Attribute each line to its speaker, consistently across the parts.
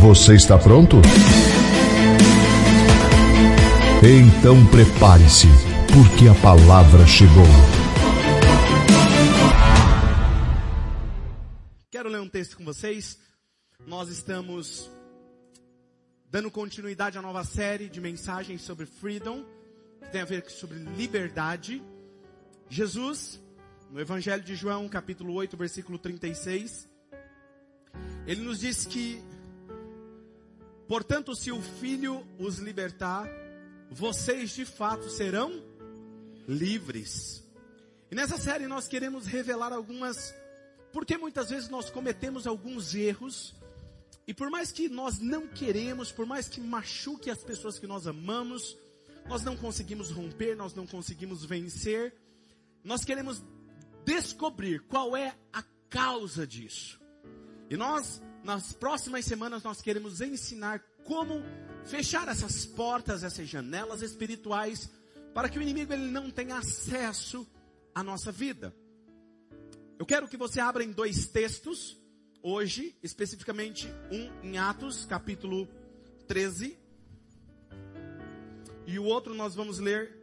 Speaker 1: Você está pronto? Então prepare-se, porque a palavra chegou.
Speaker 2: Quero ler um texto com vocês. Nós estamos dando continuidade à nova série de mensagens sobre freedom, que tem a ver sobre liberdade. Jesus, no Evangelho de João, capítulo 8, versículo 36, ele nos diz que Portanto, se o Filho os libertar, vocês de fato serão livres. E nessa série nós queremos revelar algumas, porque muitas vezes nós cometemos alguns erros, e por mais que nós não queremos, por mais que machuque as pessoas que nós amamos, nós não conseguimos romper, nós não conseguimos vencer, nós queremos descobrir qual é a causa disso. E nós nas próximas semanas nós queremos ensinar como fechar essas portas, essas janelas espirituais, para que o inimigo ele não tenha acesso à nossa vida. Eu quero que você abra em dois textos, hoje, especificamente um em Atos, capítulo 13, e o outro nós vamos ler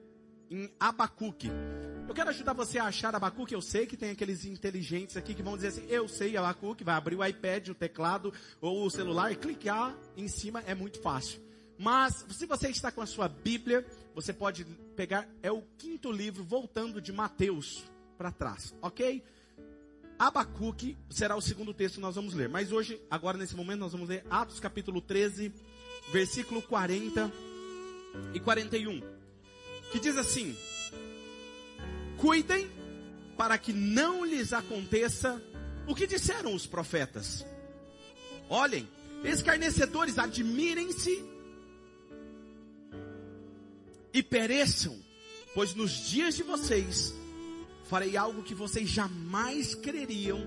Speaker 2: em Abacuque. Eu quero ajudar você a achar Abacuque. Eu sei que tem aqueles inteligentes aqui que vão dizer assim: Eu sei Abacuque. Vai abrir o iPad, o teclado ou o celular e clicar em cima é muito fácil. Mas se você está com a sua Bíblia, você pode pegar. É o quinto livro, voltando de Mateus para trás, ok? Abacuque será o segundo texto que nós vamos ler. Mas hoje, agora nesse momento, nós vamos ler Atos capítulo 13, versículo 40 e 41. Que diz assim: Cuidem para que não lhes aconteça o que disseram os profetas. Olhem, escarnecedores, admirem-se e pereçam, pois nos dias de vocês farei algo que vocês jamais creriam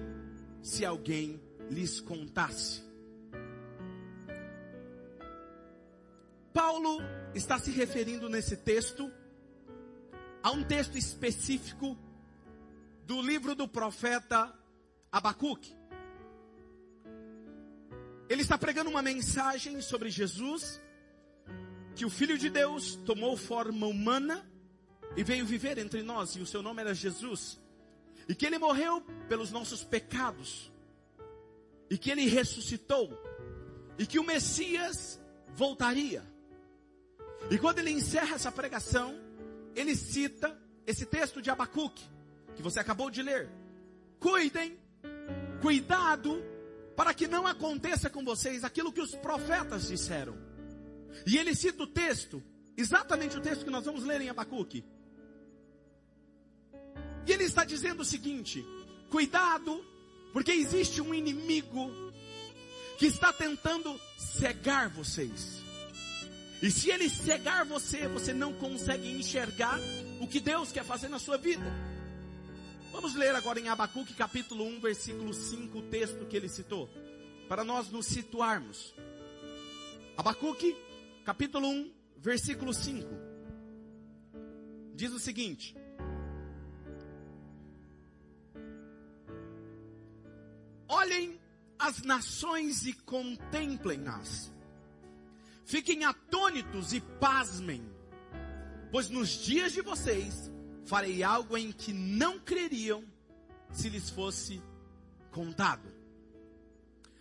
Speaker 2: se alguém lhes contasse. Paulo está se referindo nesse texto Há um texto específico do livro do profeta Abacuque. Ele está pregando uma mensagem sobre Jesus, que o Filho de Deus tomou forma humana e veio viver entre nós, e o seu nome era Jesus, e que ele morreu pelos nossos pecados, e que ele ressuscitou, e que o Messias voltaria. E quando ele encerra essa pregação, ele cita esse texto de Abacuque, que você acabou de ler. Cuidem, cuidado, para que não aconteça com vocês aquilo que os profetas disseram. E ele cita o texto, exatamente o texto que nós vamos ler em Abacuque. E ele está dizendo o seguinte: cuidado, porque existe um inimigo que está tentando cegar vocês. E se ele cegar você, você não consegue enxergar o que Deus quer fazer na sua vida. Vamos ler agora em Abacuque capítulo 1, versículo 5, o texto que ele citou, para nós nos situarmos. Abacuque capítulo 1, versículo 5. Diz o seguinte: Olhem as nações e contemplem-nas Fiquem atônitos e pasmem, pois nos dias de vocês farei algo em que não creriam se lhes fosse contado.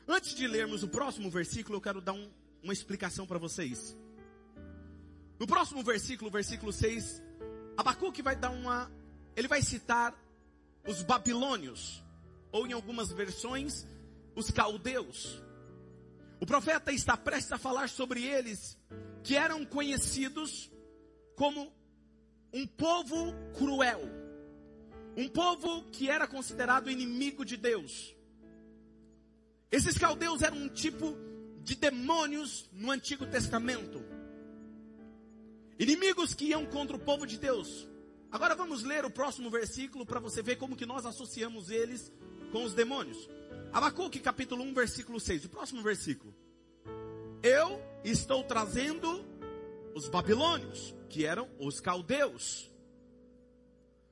Speaker 2: Antes de lermos o próximo versículo, eu quero dar um, uma explicação para vocês. No próximo versículo, versículo 6, Abacuque vai dar uma. Ele vai citar os babilônios, ou em algumas versões, os caldeus. O profeta está prestes a falar sobre eles, que eram conhecidos como um povo cruel, um povo que era considerado inimigo de Deus. Esses caldeus eram um tipo de demônios no Antigo Testamento. Inimigos que iam contra o povo de Deus. Agora vamos ler o próximo versículo para você ver como que nós associamos eles com os demônios. Abacuque capítulo 1, versículo 6. O próximo versículo. Eu estou trazendo os babilônios, que eram os caldeus.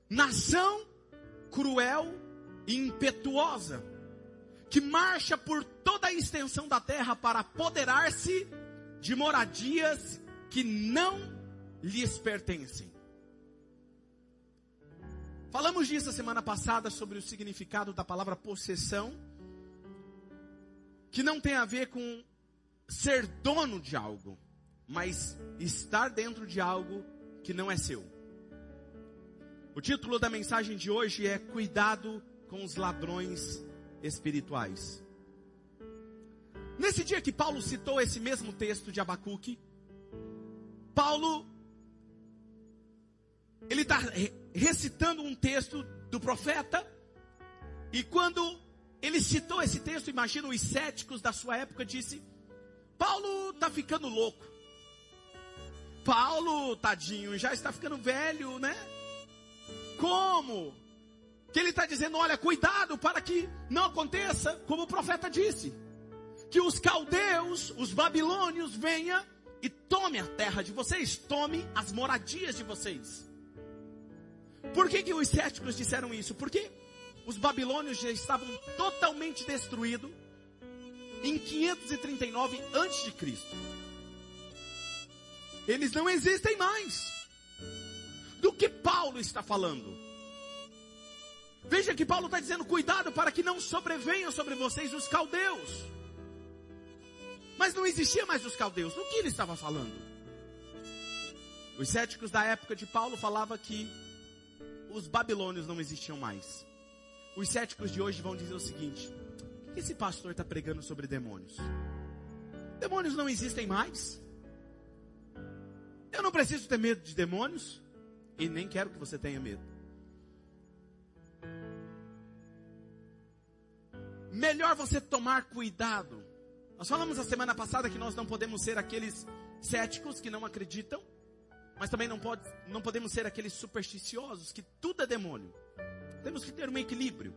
Speaker 2: Nação cruel e impetuosa, que marcha por toda a extensão da terra para apoderar-se de moradias que não lhes pertencem. Falamos disso a semana passada sobre o significado da palavra possessão, que não tem a ver com ser dono de algo, mas estar dentro de algo que não é seu. O título da mensagem de hoje é Cuidado com os ladrões espirituais. Nesse dia que Paulo citou esse mesmo texto de Abacuque, Paulo ele está recitando um texto do profeta, e quando ele citou esse texto, imagina os céticos da sua época, disse: Paulo está ficando louco. Paulo, tadinho, já está ficando velho, né? Como? Que ele está dizendo: olha, cuidado para que não aconteça, como o profeta disse, que os caldeus, os babilônios, venham e tome a terra de vocês, tome as moradias de vocês. Por que, que os céticos disseram isso? Porque os babilônios já estavam totalmente destruídos em 539 a.C. Eles não existem mais. Do que Paulo está falando? Veja que Paulo está dizendo: cuidado para que não sobrevenham sobre vocês os caldeus. Mas não existia mais os caldeus. Do que ele estava falando? Os céticos da época de Paulo falavam que os babilônios não existiam mais. Os céticos de hoje vão dizer o seguinte: o que esse pastor está pregando sobre demônios? Demônios não existem mais. Eu não preciso ter medo de demônios e nem quero que você tenha medo. Melhor você tomar cuidado. Nós falamos a semana passada que nós não podemos ser aqueles céticos que não acreditam mas também não, pode, não podemos ser aqueles supersticiosos que tudo é demônio. Temos que ter um equilíbrio.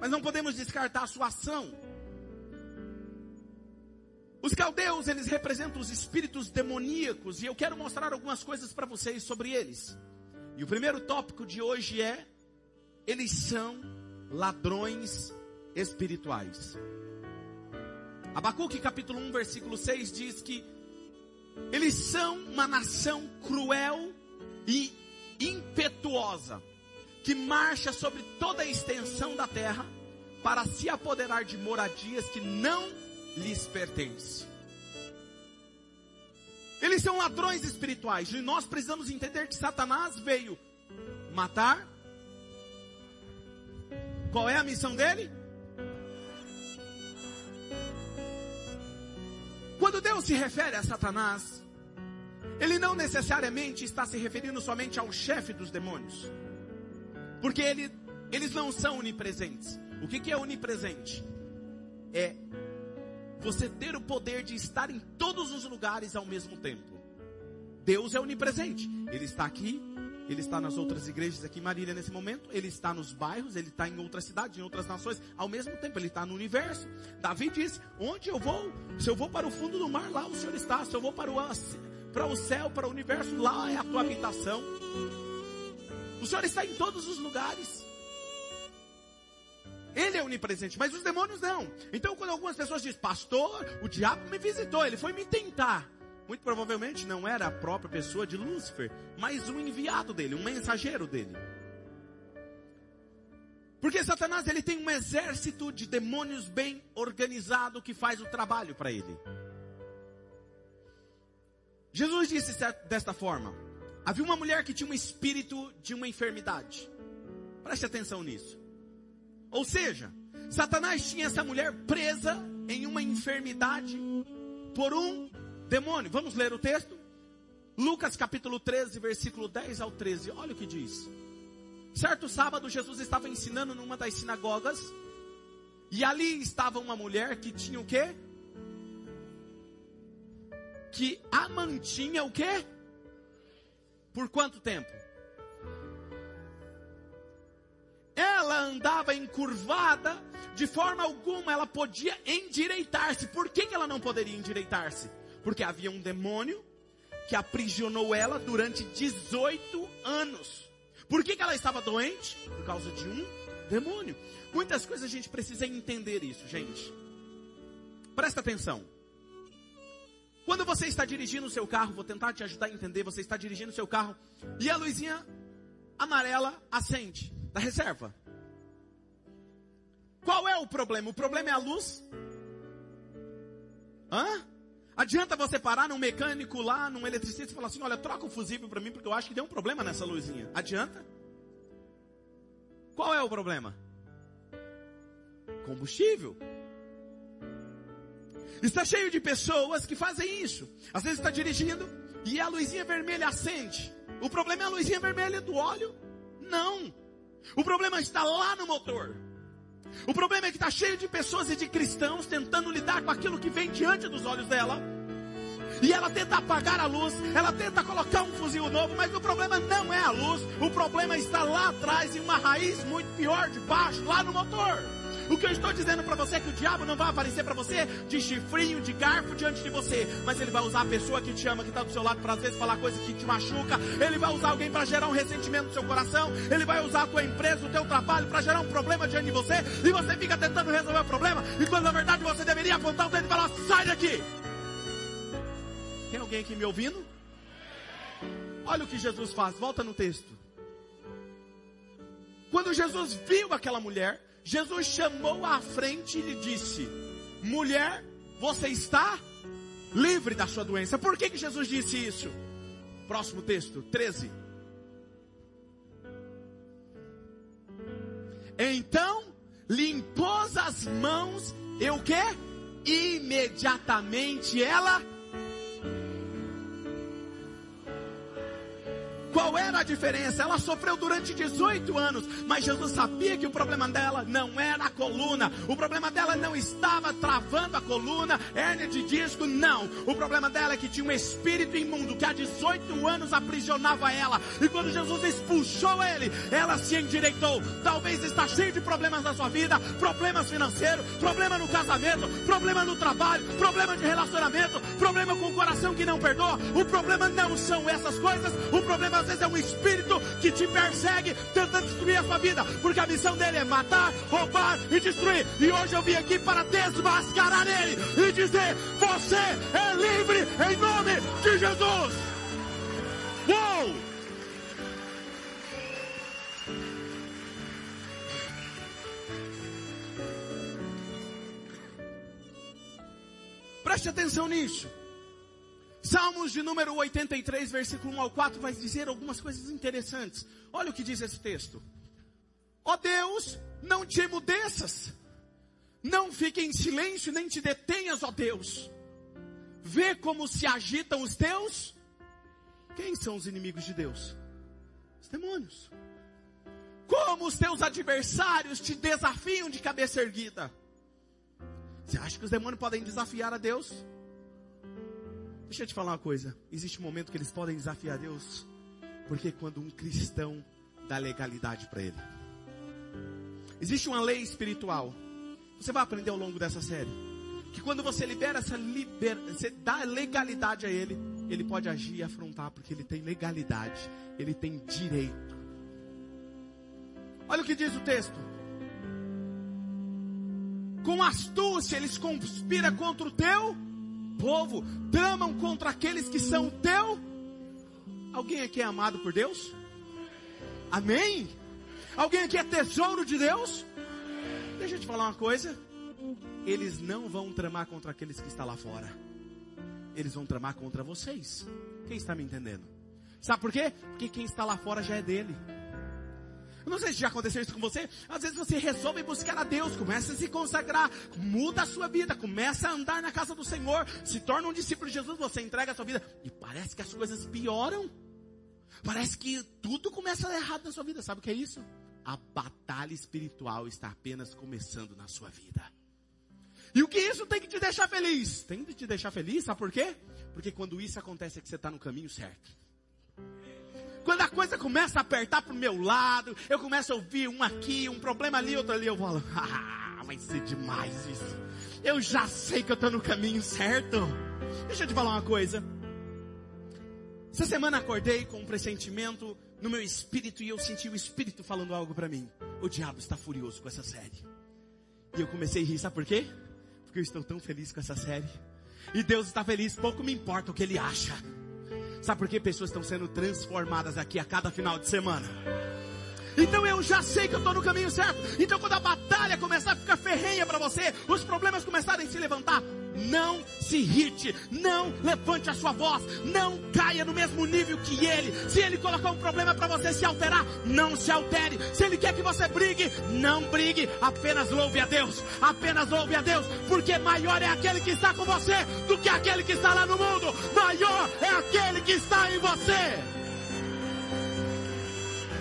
Speaker 2: Mas não podemos descartar a sua ação. Os caldeus, eles representam os espíritos demoníacos. E eu quero mostrar algumas coisas para vocês sobre eles. E o primeiro tópico de hoje é: eles são ladrões espirituais. Abacuque capítulo 1, versículo 6 diz que eles são uma nação cruel e impetuosa, que marcha sobre toda a extensão da terra para se apoderar de moradias que não lhes pertencem. Eles são ladrões espirituais e nós precisamos entender que Satanás veio matar. Qual é a missão dele? Quando Deus se refere a Satanás, ele não necessariamente está se referindo somente ao chefe dos demônios, porque ele, eles não são onipresentes. O que, que é onipresente? É você ter o poder de estar em todos os lugares ao mesmo tempo. Deus é onipresente, Ele está aqui, ele está nas outras igrejas aqui em Marília nesse momento, ele está nos bairros, ele está em outras cidades, em outras nações, ao mesmo tempo ele está no universo. Davi disse: Onde eu vou? Se eu vou para o fundo do mar, lá o Senhor está. Se eu vou para o, para o céu, para o universo, lá é a tua habitação. O Senhor está em todos os lugares. Ele é onipresente, mas os demônios não. Então, quando algumas pessoas dizem, pastor, o diabo me visitou, ele foi me tentar muito provavelmente não era a própria pessoa de Lúcifer, mas um enviado dele, um mensageiro dele. Porque Satanás ele tem um exército de demônios bem organizado que faz o trabalho para ele. Jesus disse desta forma: havia uma mulher que tinha um espírito de uma enfermidade. Preste atenção nisso. Ou seja, Satanás tinha essa mulher presa em uma enfermidade por um demônio. Vamos ler o texto? Lucas capítulo 13, versículo 10 ao 13. Olha o que diz. Certo sábado, Jesus estava ensinando numa das sinagogas. E ali estava uma mulher que tinha o quê? que a mantinha o quê? Por quanto tempo? Ela andava encurvada, de forma alguma ela podia endireitar-se. Por que, que ela não poderia endireitar-se? Porque havia um demônio que aprisionou ela durante 18 anos. Por que, que ela estava doente? Por causa de um demônio. Muitas coisas a gente precisa entender isso, gente. Presta atenção. Quando você está dirigindo o seu carro, vou tentar te ajudar a entender. Você está dirigindo o seu carro e a luzinha amarela acende da reserva. Qual é o problema? O problema é a luz? Hã? Adianta você parar num mecânico lá, num eletricista e falar assim: olha, troca o fusível para mim porque eu acho que deu um problema nessa luzinha. Adianta? Qual é o problema? Combustível. Está cheio de pessoas que fazem isso. Às vezes está dirigindo e a luzinha vermelha acende. O problema é a luzinha vermelha do óleo? Não. O problema está lá no motor. O problema é que está cheio de pessoas e de cristãos tentando lidar com aquilo que vem diante dos olhos dela. E ela tenta apagar a luz, ela tenta colocar um fuzil novo, mas o problema não é a luz, o problema está lá atrás, em uma raiz muito pior de baixo, lá no motor. O que eu estou dizendo para você é que o diabo não vai aparecer para você de chifrinho, de garfo diante de você, mas ele vai usar a pessoa que te ama, que está do seu lado, para às vezes falar coisas que te machuca. Ele vai usar alguém para gerar um ressentimento no seu coração. Ele vai usar a tua empresa, o teu trabalho para gerar um problema diante de você. E você fica tentando resolver o problema. E quando na verdade você deveria apontar o dedo e falar: sai daqui. Tem alguém aqui me ouvindo? Olha o que Jesus faz. Volta no texto. Quando Jesus viu aquela mulher, Jesus chamou à frente e lhe disse: Mulher, você está livre da sua doença. Por que, que Jesus disse isso? Próximo texto, 13. Então lhe impôs as mãos, e o que? Imediatamente ela Qual era a diferença? Ela sofreu durante 18 anos, mas Jesus sabia que o problema dela não era a coluna. O problema dela não estava travando a coluna, hérnia de disco, não. O problema dela é que tinha um espírito imundo que há 18 anos aprisionava ela. E quando Jesus expulsou ele, ela se endireitou. Talvez está cheio de problemas na sua vida, problemas financeiros, problema no casamento, problema no trabalho, problema de relacionamento, problema com o coração que não perdoa. O problema não são essas coisas. O problema às vezes é um espírito que te persegue, tentando destruir a sua vida, porque a missão dele é matar, roubar e destruir. E hoje eu vim aqui para desmascarar ele e dizer: Você é livre em nome de Jesus. Uou! Preste atenção nisso. Salmos de número 83, versículo 1 ao 4, vai dizer algumas coisas interessantes. Olha o que diz esse texto. Ó oh Deus, não te emudeças. Não fique em silêncio, nem te detenhas, ó oh Deus. Vê como se agitam os teus. Quem são os inimigos de Deus? Os demônios. Como os teus adversários te desafiam de cabeça erguida. Você acha que os demônios podem desafiar a Deus? Deixa eu te falar uma coisa. Existe um momento que eles podem desafiar Deus. Porque quando um cristão dá legalidade para ele. Existe uma lei espiritual. Você vai aprender ao longo dessa série. Que quando você libera essa liber... você dá legalidade a ele, ele pode agir e afrontar, porque ele tem legalidade, ele tem direito. Olha o que diz o texto. Com astúcia eles conspiram contra o teu povo, tramam contra aqueles que são teu. Alguém aqui é amado por Deus? Amém? Alguém aqui é tesouro de Deus? Deixa eu te falar uma coisa. Eles não vão tramar contra aqueles que estão lá fora. Eles vão tramar contra vocês. Quem está me entendendo? Sabe por quê? Porque quem está lá fora já é dele. Não sei se já aconteceu isso com você. Às vezes você resolve buscar a Deus, começa a se consagrar, muda a sua vida, começa a andar na casa do Senhor, se torna um discípulo de Jesus, você entrega a sua vida e parece que as coisas pioram. Parece que tudo começa a dar errado na sua vida. Sabe o que é isso? A batalha espiritual está apenas começando na sua vida. E o que isso tem que te deixar feliz? Tem que te deixar feliz, sabe por quê? Porque quando isso acontece é que você está no caminho certo. Quando a coisa começa a apertar pro meu lado, eu começo a ouvir um aqui, um problema ali, outro ali, eu falo, ah, vai ser demais isso. Eu já sei que eu estou no caminho certo. Deixa eu te falar uma coisa. Essa semana acordei com um pressentimento no meu espírito e eu senti o espírito falando algo para mim. O diabo está furioso com essa série. E eu comecei a rir, sabe por quê? Porque eu estou tão feliz com essa série. E Deus está feliz, pouco me importa o que Ele acha. Sabe por que pessoas estão sendo transformadas aqui a cada final de semana? Então eu já sei que eu estou no caminho certo. Então quando a batalha começar a ficar ferrenha para você, os problemas começarem a se levantar, não se irrite, não levante a sua voz, não caia no mesmo nível que ele. Se ele colocar um problema para você se alterar, não se altere. Se ele quer que você brigue, não brigue, apenas louve a Deus, apenas louve a Deus, porque maior é aquele que está com você do que aquele que está lá no mundo. Maior é aquele que está em você.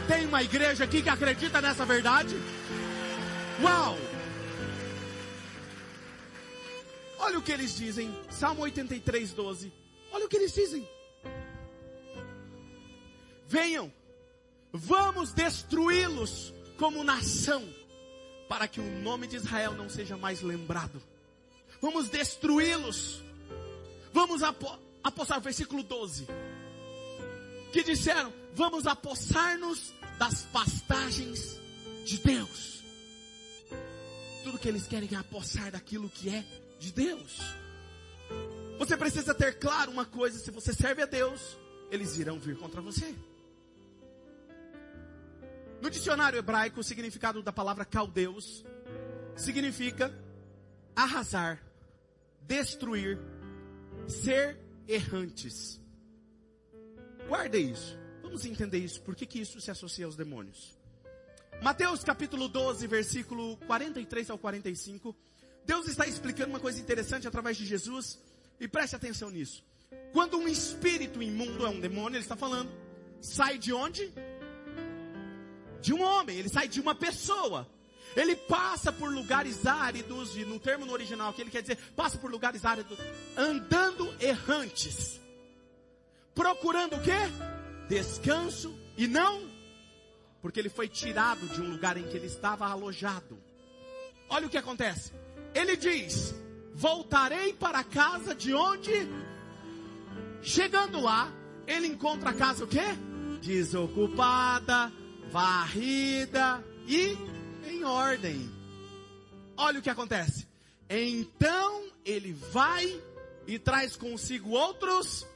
Speaker 2: Tem uma igreja aqui que acredita nessa verdade? Uau! Olha o que eles dizem, Salmo 83, 12. Olha o que eles dizem. Venham, vamos destruí-los como nação, para que o nome de Israel não seja mais lembrado. Vamos destruí-los. Vamos apossar, versículo 12. Que disseram: Vamos apossar-nos das pastagens de Deus. Tudo que eles querem é apossar daquilo que é de Deus. Você precisa ter claro uma coisa: se você serve a Deus, eles irão vir contra você. No dicionário hebraico, o significado da palavra caldeus significa arrasar, destruir, ser errantes. Guarde isso. Vamos entender isso. Por que, que isso se associa aos demônios? Mateus capítulo 12, versículo 43 ao 45 Deus está explicando uma coisa interessante através de Jesus, e preste atenção nisso. Quando um espírito imundo é um demônio, ele está falando, sai de onde? De um homem, ele sai de uma pessoa. Ele passa por lugares áridos, e no termo no original que ele quer dizer, passa por lugares áridos, andando errantes. Procurando o quê? Descanso e não, porque ele foi tirado de um lugar em que ele estava alojado. Olha o que acontece. Ele diz: Voltarei para a casa de onde? Chegando lá, ele encontra a casa o quê? Desocupada, varrida e em ordem. Olha o que acontece. Então ele vai e traz consigo outros.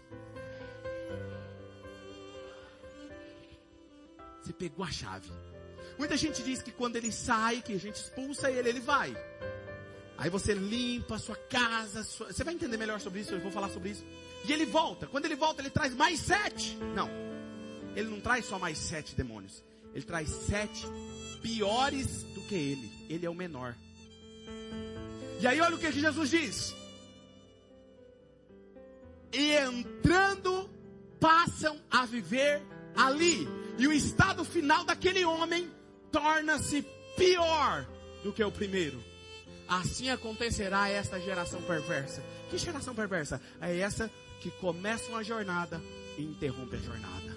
Speaker 2: Você pegou a chave. Muita gente diz que quando ele sai, que a gente expulsa ele, ele vai. Aí você limpa a sua casa, sua... você vai entender melhor sobre isso, eu vou falar sobre isso. E ele volta. Quando ele volta, ele traz mais sete. Não. Ele não traz só mais sete demônios. Ele traz sete piores do que ele. Ele é o menor. E aí olha o que Jesus diz. E entrando, passam a viver ali. E o estado final daquele homem torna-se pior do que o primeiro. Assim acontecerá esta geração perversa. Que geração perversa? É essa que começa uma jornada e interrompe a jornada.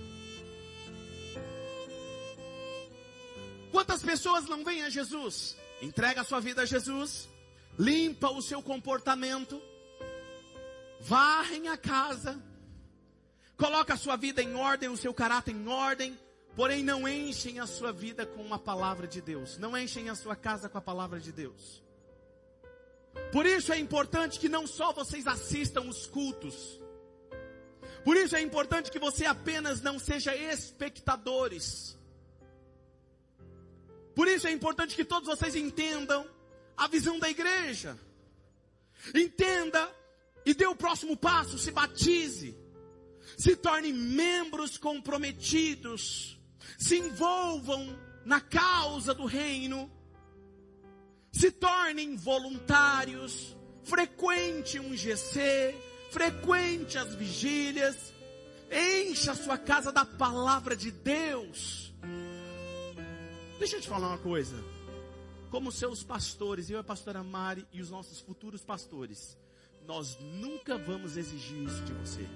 Speaker 2: Quantas pessoas não vêm a Jesus? Entrega a sua vida a Jesus, limpa o seu comportamento, varrem a casa, coloca a sua vida em ordem, o seu caráter em ordem, porém não enchem a sua vida com a palavra de Deus, não enchem a sua casa com a palavra de Deus. Por isso é importante que não só vocês assistam os cultos. Por isso é importante que você apenas não seja espectadores. Por isso é importante que todos vocês entendam a visão da igreja. Entenda e dê o próximo passo, se batize. Se torne membros comprometidos. Se envolvam na causa do reino se tornem voluntários, frequente um GC, frequente as vigílias, encha a sua casa da palavra de Deus. Deixa eu te falar uma coisa. como seus pastores, eu e a pastora Mari e os nossos futuros pastores, nós nunca vamos exigir isso de você.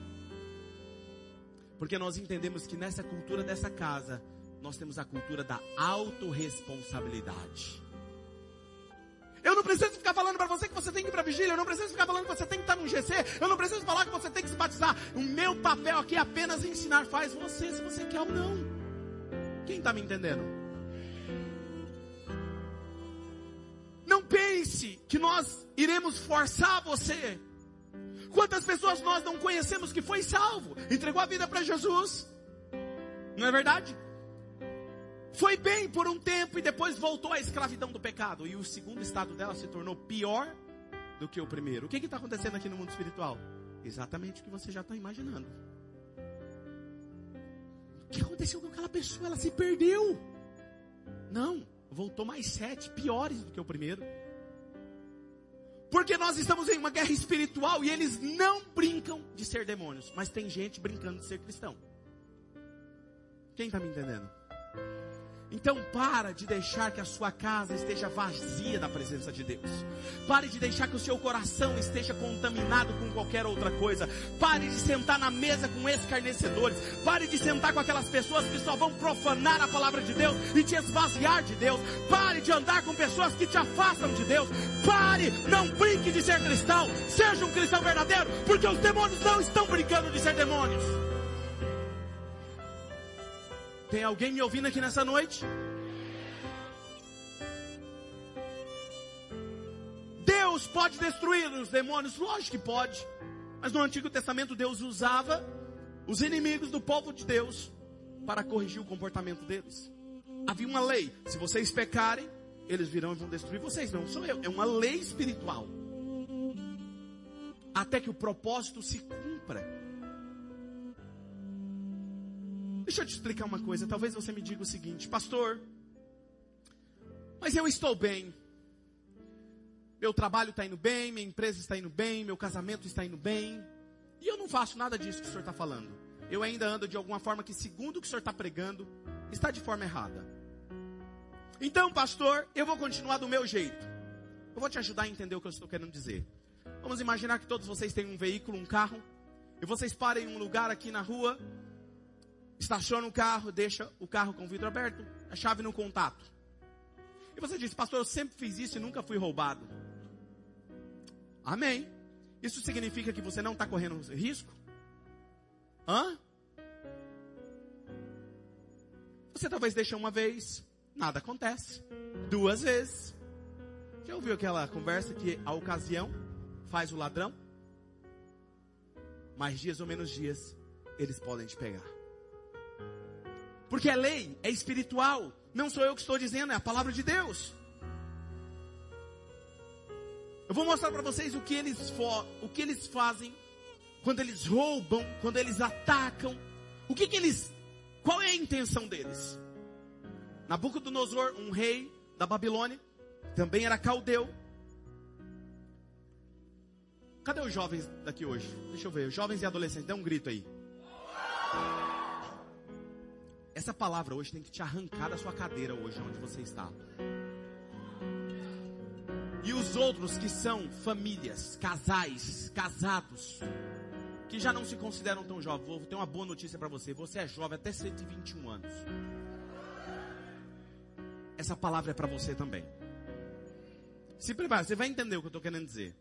Speaker 2: Porque nós entendemos que nessa cultura dessa casa, nós temos a cultura da autorresponsabilidade. Eu não preciso ficar falando para você que você tem que ir para vigília, eu não preciso ficar falando que você tem que estar no GC, eu não preciso falar que você tem que se batizar. O meu papel aqui é apenas ensinar, faz você se você quer ou não. Quem está me entendendo? Não pense que nós iremos forçar você. Quantas pessoas nós não conhecemos que foi salvo, entregou a vida para Jesus? Não é verdade? Foi bem por um tempo e depois voltou à escravidão do pecado. E o segundo estado dela se tornou pior do que o primeiro. O que está acontecendo aqui no mundo espiritual? Exatamente o que você já está imaginando. O que aconteceu com aquela pessoa? Ela se perdeu. Não, voltou mais sete, piores do que o primeiro. Porque nós estamos em uma guerra espiritual e eles não brincam de ser demônios, mas tem gente brincando de ser cristão. Quem está me entendendo? Então para de deixar que a sua casa esteja vazia da presença de Deus. Pare de deixar que o seu coração esteja contaminado com qualquer outra coisa. Pare de sentar na mesa com escarnecedores. Pare de sentar com aquelas pessoas que só vão profanar a palavra de Deus e te esvaziar de Deus. Pare de andar com pessoas que te afastam de Deus. Pare, não brinque de ser cristão. Seja um cristão verdadeiro, porque os demônios não estão brincando de ser demônios. Tem alguém me ouvindo aqui nessa noite? Deus pode destruir os demônios? Lógico que pode. Mas no Antigo Testamento Deus usava os inimigos do povo de Deus para corrigir o comportamento deles. Havia uma lei: se vocês pecarem, eles virão e vão destruir vocês. Não sou eu, é uma lei espiritual. Até que o propósito se cumpra. Deixa eu te explicar uma coisa. Talvez você me diga o seguinte, pastor, mas eu estou bem. Meu trabalho está indo bem, minha empresa está indo bem, meu casamento está indo bem. E eu não faço nada disso que o senhor está falando. Eu ainda ando de alguma forma que, segundo o que o senhor está pregando, está de forma errada. Então, pastor, eu vou continuar do meu jeito. Eu vou te ajudar a entender o que eu estou querendo dizer. Vamos imaginar que todos vocês têm um veículo, um carro, e vocês parem em um lugar aqui na rua estaciona o carro, deixa o carro com o vidro aberto, a chave no contato. E você diz, pastor, eu sempre fiz isso e nunca fui roubado. Amém. Isso significa que você não está correndo risco? Hã? Você talvez deixa uma vez, nada acontece. Duas vezes. Já ouviu aquela conversa que a ocasião faz o ladrão? Mais dias ou menos dias, eles podem te pegar. Porque é lei, é espiritual. Não sou eu que estou dizendo, é a palavra de Deus. Eu vou mostrar para vocês o que eles o que eles fazem quando eles roubam, quando eles atacam. O que, que eles qual é a intenção deles? Nabucodonosor, um rei da Babilônia, também era caldeu. Cadê os jovens daqui hoje? Deixa eu ver, jovens e adolescentes, dá um grito aí. Essa palavra hoje tem que te arrancar da sua cadeira hoje, onde você está. E os outros que são famílias, casais, casados, que já não se consideram tão jovens, vou ter uma boa notícia para você. Você é jovem até 121 anos. Essa palavra é para você também. Se prepare, você vai entender o que eu estou querendo dizer.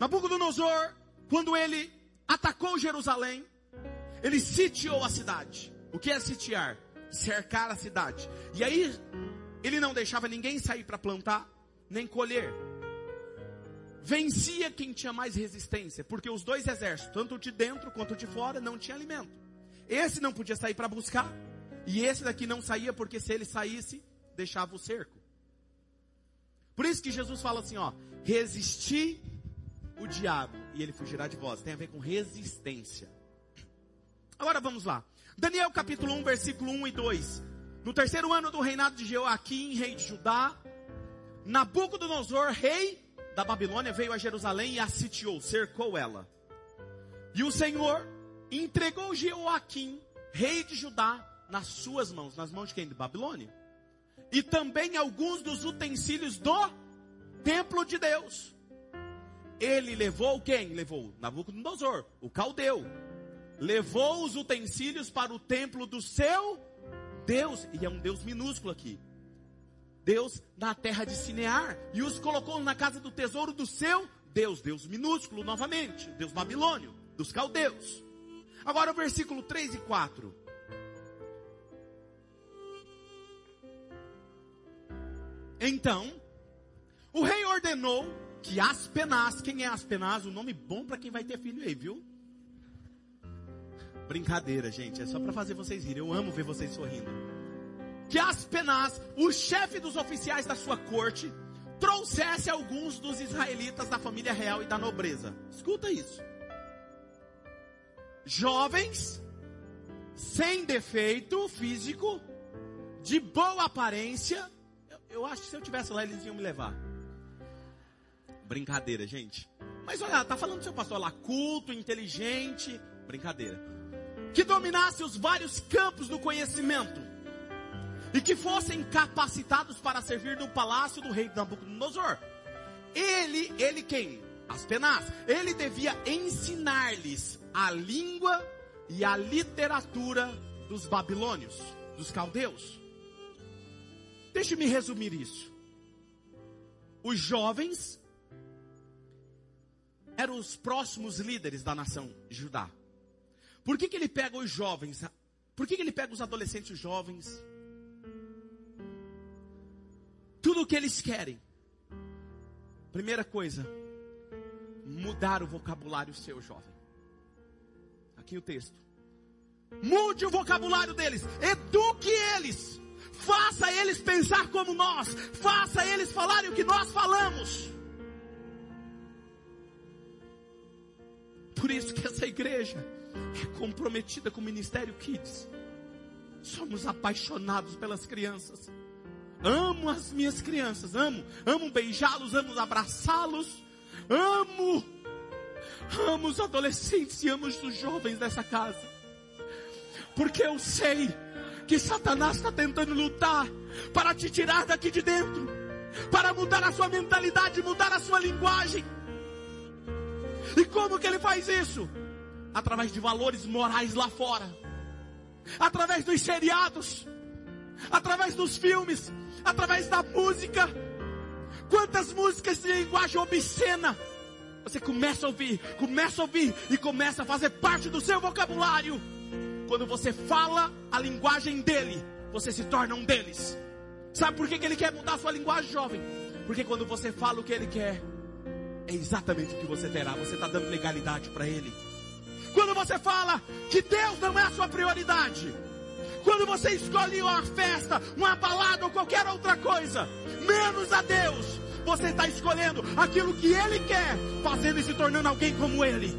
Speaker 2: Nabucodonosor, quando ele atacou Jerusalém, ele sitiou a cidade. O que é sitiar? Cercar a cidade. E aí, ele não deixava ninguém sair para plantar, nem colher. Vencia quem tinha mais resistência, porque os dois exércitos, tanto de dentro quanto de fora, não tinha alimento. Esse não podia sair para buscar, e esse daqui não saía, porque se ele saísse, deixava o cerco. Por isso que Jesus fala assim, ó, resisti o diabo e ele fugirá de vós. Tem a ver com resistência. Agora vamos lá. Daniel capítulo 1, versículo 1 e 2. No terceiro ano do reinado de Jeoaquim, rei de Judá, Nabucodonosor, rei da Babilônia, veio a Jerusalém e a sitiou, cercou ela. E o Senhor entregou Jeoaquim, rei de Judá, nas suas mãos. Nas mãos de quem? De Babilônia. e também alguns dos utensílios do templo de Deus. Ele levou quem? Levou Nabucodonosor, o caldeu. Levou os utensílios para o templo do seu Deus, e é um Deus minúsculo aqui. Deus na terra de Sinear, e os colocou na casa do tesouro do seu Deus, Deus minúsculo novamente, Deus babilônio, dos caldeus. Agora o versículo 3 e 4. Então, o rei ordenou que Aspenaz, quem é Aspenaz? Um nome bom para quem vai ter filho aí, viu? Brincadeira, gente, é só para fazer vocês rirem. Eu amo ver vocês sorrindo. Que Aspenaz, o chefe dos oficiais da sua corte, trouxesse alguns dos israelitas da família real e da nobreza. Escuta isso. Jovens, sem defeito físico, de boa aparência. Eu, eu acho que se eu tivesse lá, eles iam me levar. Brincadeira, gente. Mas olha, tá falando do seu pastor lá, culto, inteligente. Brincadeira. Que dominasse os vários campos do conhecimento. E que fossem capacitados para servir no palácio do rei Nabucodonosor. Ele, ele quem? Aspenaz. Ele devia ensinar-lhes a língua e a literatura dos babilônios, dos caldeus. Deixe-me resumir isso. Os jovens eram os próximos líderes da nação Judá. Por que, que ele pega os jovens? Por que, que ele pega os adolescentes jovens? Tudo o que eles querem. Primeira coisa, mudar o vocabulário seu jovem. Aqui o texto. Mude o vocabulário deles, eduque eles, faça eles pensar como nós, faça eles falarem o que nós falamos. Por isso que essa igreja é comprometida com o Ministério Kids. Somos apaixonados pelas crianças. Amo as minhas crianças, amo, amo beijá-los, amo abraçá-los, amo, amo os adolescentes e amo os jovens dessa casa. Porque eu sei que Satanás está tentando lutar para te tirar daqui de dentro, para mudar a sua mentalidade, mudar a sua linguagem. E como que ele faz isso? Através de valores morais lá fora. Através dos seriados. Através dos filmes. Através da música. Quantas músicas de linguagem obscena. Você começa a ouvir, começa a ouvir e começa a fazer parte do seu vocabulário. Quando você fala a linguagem dele, você se torna um deles. Sabe por que, que ele quer mudar a sua linguagem, jovem? Porque quando você fala o que ele quer, é exatamente o que você terá. Você está dando legalidade para Ele. Quando você fala que Deus não é a sua prioridade, quando você escolhe uma festa, uma balada ou qualquer outra coisa, menos a Deus, você está escolhendo aquilo que Ele quer, fazendo e se tornando alguém como Ele.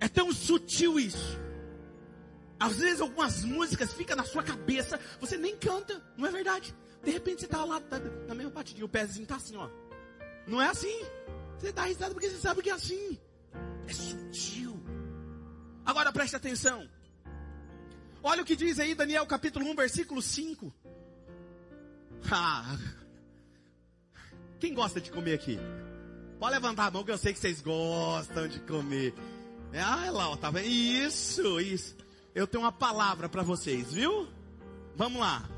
Speaker 2: É tão sutil isso. Às vezes algumas músicas ficam na sua cabeça, você nem canta, não é verdade? De repente você tá lá, tá, na mesma batidinha, o pezinho tá assim, ó. Não é assim. Você dá risada porque você sabe que é assim. É sutil. Agora preste atenção. Olha o que diz aí Daniel capítulo 1, versículo 5. Ah, quem gosta de comer aqui? Pode levantar a mão que eu sei que vocês gostam de comer. Ah, lá, ó, tá vendo? Isso, isso. Eu tenho uma palavra para vocês, viu? Vamos lá.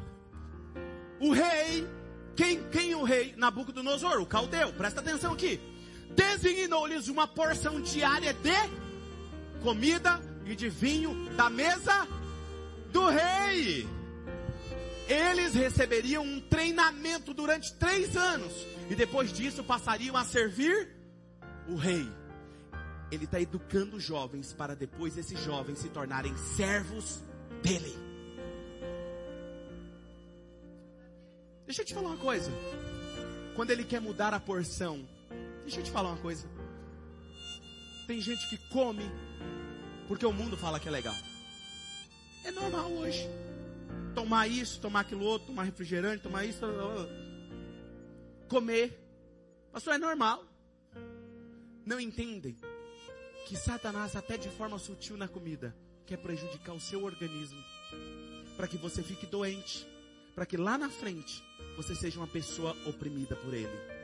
Speaker 2: O rei, quem, quem é o rei? Nabucodonosor, o caldeu, presta atenção aqui. Designou-lhes uma porção diária de comida e de vinho da mesa do rei. Eles receberiam um treinamento durante três anos e depois disso passariam a servir o rei. Ele está educando jovens para depois esses jovens se tornarem servos dele. Deixa eu te falar uma coisa. Quando ele quer mudar a porção, deixa eu te falar uma coisa. Tem gente que come porque o mundo fala que é legal. É normal hoje. Tomar isso, tomar aquilo outro, tomar refrigerante, tomar isso, comer. Pastor, é normal. Não entendem que Satanás, até de forma sutil na comida, quer prejudicar o seu organismo para que você fique doente, para que lá na frente você seja uma pessoa oprimida por ele.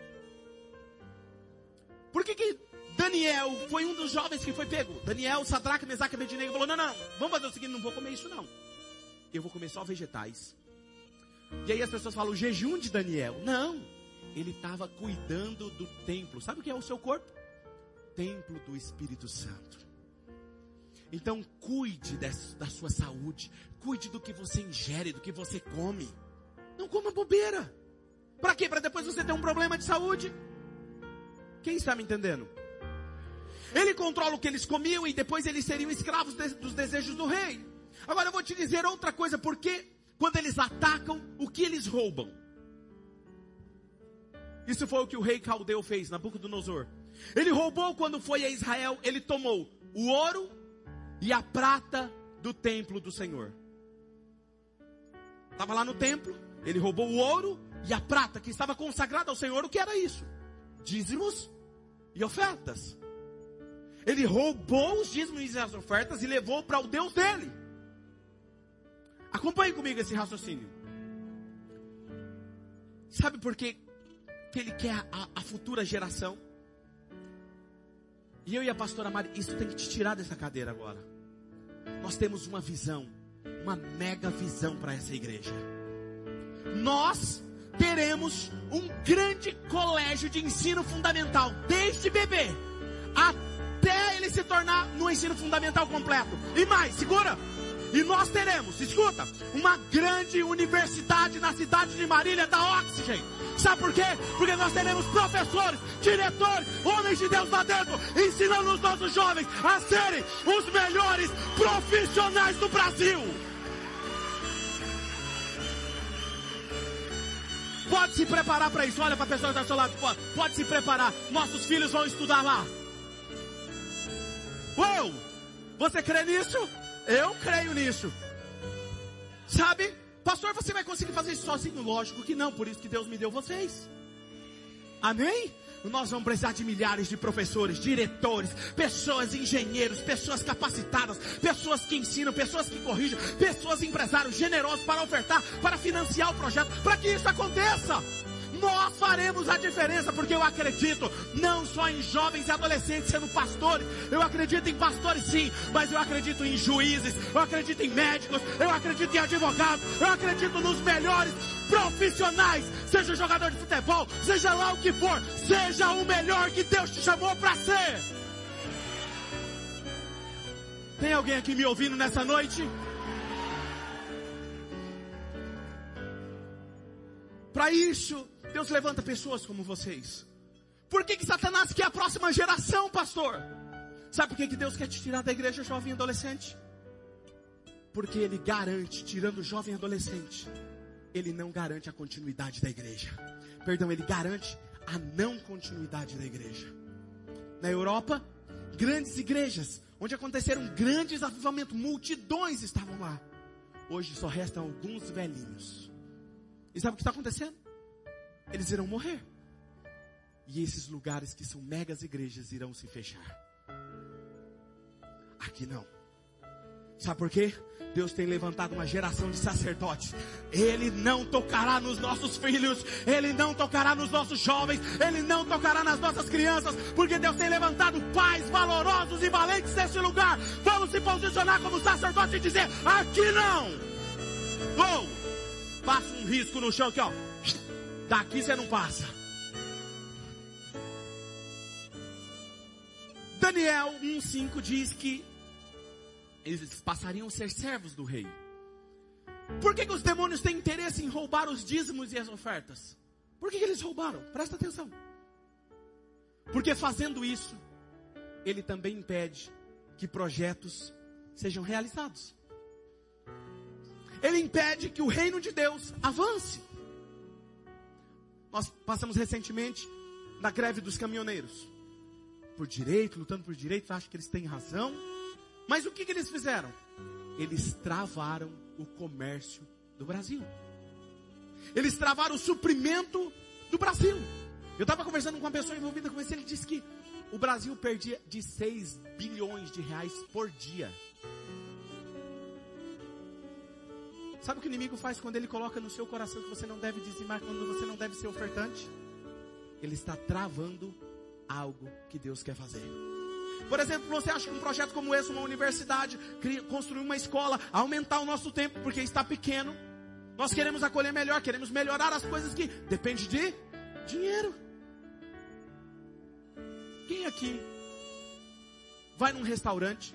Speaker 2: Daniel foi um dos jovens que foi pego? Daniel, Sadraque, Mesaque Abednego falou: não, não, vamos fazer o seguinte, não vou comer isso não. Eu vou comer só vegetais. E aí as pessoas falam, o jejum de Daniel. Não, ele estava cuidando do templo. Sabe o que é o seu corpo? Templo do Espírito Santo. Então cuide da sua saúde, cuide do que você ingere, do que você come. Não coma bobeira. Para quê? Para depois você ter um problema de saúde? Quem está me entendendo? Ele controla o que eles comiam e depois eles seriam escravos de, dos desejos do rei. Agora eu vou te dizer outra coisa, porque quando eles atacam, o que eles roubam? Isso foi o que o rei Caldeu fez, Nabucodonosor. Ele roubou quando foi a Israel, ele tomou o ouro e a prata do templo do Senhor. Estava lá no templo, ele roubou o ouro e a prata que estava consagrada ao Senhor. O que era isso? Dízimos e ofertas. Ele roubou os dízimos e as ofertas e levou para o Deus dele. Acompanhe comigo esse raciocínio. Sabe por que, que ele quer a, a futura geração? E eu e a pastora Mari, isso tem que te tirar dessa cadeira agora. Nós temos uma visão, uma mega visão para essa igreja. Nós teremos um grande colégio de ensino fundamental, desde bebê até ele se tornar no ensino fundamental completo. E mais, segura! E nós teremos, escuta, uma grande universidade na cidade de Marília da Oxygen. Sabe por quê? Porque nós teremos professores, diretores, homens de Deus lá dentro, ensinando os nossos jovens a serem os melhores profissionais do Brasil. Pode se preparar para isso. Olha para a pessoa que está ao seu lado. Pode, pode se preparar. Nossos filhos vão estudar lá. Uou! Você crê nisso? Eu creio nisso. Sabe? Pastor, você vai conseguir fazer isso sozinho? Lógico que não, por isso que Deus me deu vocês. Amém? Nós vamos precisar de milhares de professores, diretores, pessoas, engenheiros, pessoas capacitadas, pessoas que ensinam, pessoas que corrigem, pessoas empresários generosos para ofertar, para financiar o projeto, para que isso aconteça nós faremos a diferença, porque eu acredito não só em jovens e adolescentes sendo pastores, eu acredito em pastores sim, mas eu acredito em juízes, eu acredito em médicos, eu acredito em advogados, eu acredito nos melhores profissionais, seja jogador de futebol, seja lá o que for, seja o melhor que Deus te chamou para ser. Tem alguém aqui me ouvindo nessa noite? Para isso, Deus levanta pessoas como vocês. Por que, que Satanás quer a próxima geração, pastor? Sabe por que, que Deus quer tirar da igreja jovem e adolescente? Porque Ele garante, tirando o jovem e adolescente, Ele não garante a continuidade da igreja. Perdão, Ele garante a não continuidade da igreja. Eles irão morrer. E esses lugares que são megas igrejas irão se fechar. Aqui não. Sabe por quê? Deus tem levantado uma geração de sacerdotes. Ele não tocará nos nossos filhos, ele não tocará nos nossos jovens, ele não tocará nas nossas crianças, porque Deus tem levantado pais valorosos e valentes nesse lugar. Vamos se posicionar como sacerdote e dizer: aqui não. Ou, passa um risco no chão aqui, ó. Daqui você não passa. Daniel 1,5 diz que eles passariam a ser servos do rei. Por que, que os demônios têm interesse em roubar os dízimos e as ofertas? Por que, que eles roubaram? Presta atenção. Porque fazendo isso, ele também impede que projetos sejam realizados. Ele impede que o reino de Deus avance. Nós passamos recentemente na greve dos caminhoneiros. Por direito, lutando por direitos, acho que eles têm razão. Mas o que, que eles fizeram? Eles travaram o comércio do Brasil. Eles travaram o suprimento do Brasil. Eu estava conversando com uma pessoa envolvida com isso, ele disse que o Brasil perdia de 6 bilhões de reais por dia. Sabe o que o inimigo faz quando ele coloca no seu coração que você não deve dizimar, quando você não deve ser ofertante? Ele está travando algo que Deus quer fazer. Por exemplo, você acha que um projeto como esse, uma universidade, construir uma escola, aumentar o nosso tempo porque está pequeno, nós queremos acolher melhor, queremos melhorar as coisas que depende de dinheiro. Quem aqui vai num restaurante?